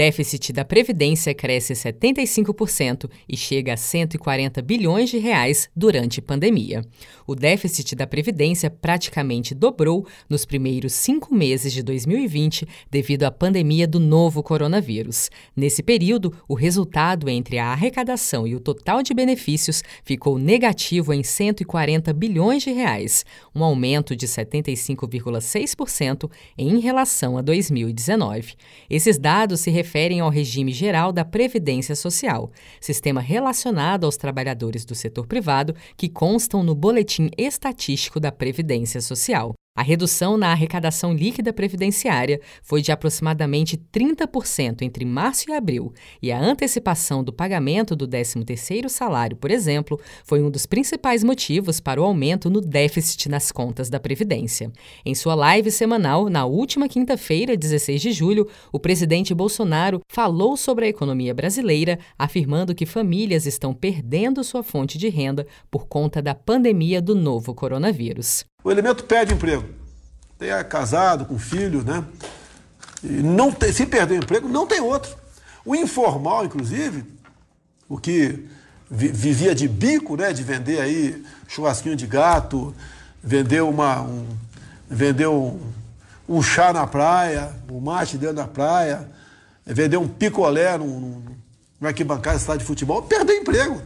déficit da Previdência cresce 75% e chega a 140 bilhões de reais durante a pandemia. O déficit da Previdência praticamente dobrou nos primeiros cinco meses de 2020 devido à pandemia do novo coronavírus. Nesse período, o resultado entre a arrecadação e o total de benefícios ficou negativo em 140 bilhões de reais, um aumento de 75,6% em relação a 2019. Esses dados se referem referem ao regime geral da Previdência Social, sistema relacionado aos trabalhadores do setor privado que constam no Boletim Estatístico da Previdência Social. A redução na arrecadação líquida previdenciária foi de aproximadamente 30% entre março e abril, e a antecipação do pagamento do 13º salário, por exemplo, foi um dos principais motivos para o aumento no déficit nas contas da Previdência. Em sua live semanal, na última quinta-feira, 16 de julho, o presidente Bolsonaro falou sobre a economia brasileira, afirmando que famílias estão perdendo sua fonte de renda por conta da pandemia do novo coronavírus. O elemento perde emprego. Tenha casado, com filhos, né? E não tem, se perder o emprego, não tem outro. O informal, inclusive, o que vivia de bico, né? De vender aí churrasquinho de gato, vender uma. Um, vender um, um chá na praia, um mate dentro da praia, vender um picolé num, num arquibancada de de futebol, perdeu emprego.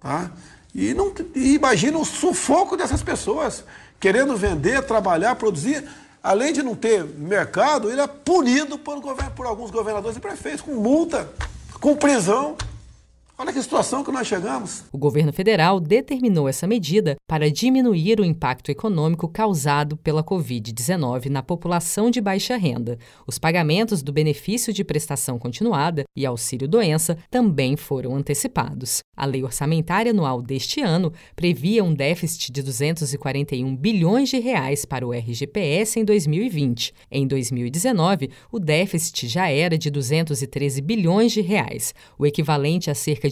Tá? E, não, e imagina o sufoco dessas pessoas querendo vender, trabalhar, produzir. Além de não ter mercado, ele é punido por, por alguns governadores e prefeitos, com multa, com prisão. Olha que situação que nós chegamos. O governo federal determinou essa medida para diminuir o impacto econômico causado pela Covid-19 na população de baixa renda. Os pagamentos do benefício de prestação continuada e auxílio-doença também foram antecipados. A lei orçamentária anual deste ano previa um déficit de 241 bilhões de reais para o RGPS em 2020. Em 2019, o déficit já era de 213 bilhões de reais, o equivalente a cerca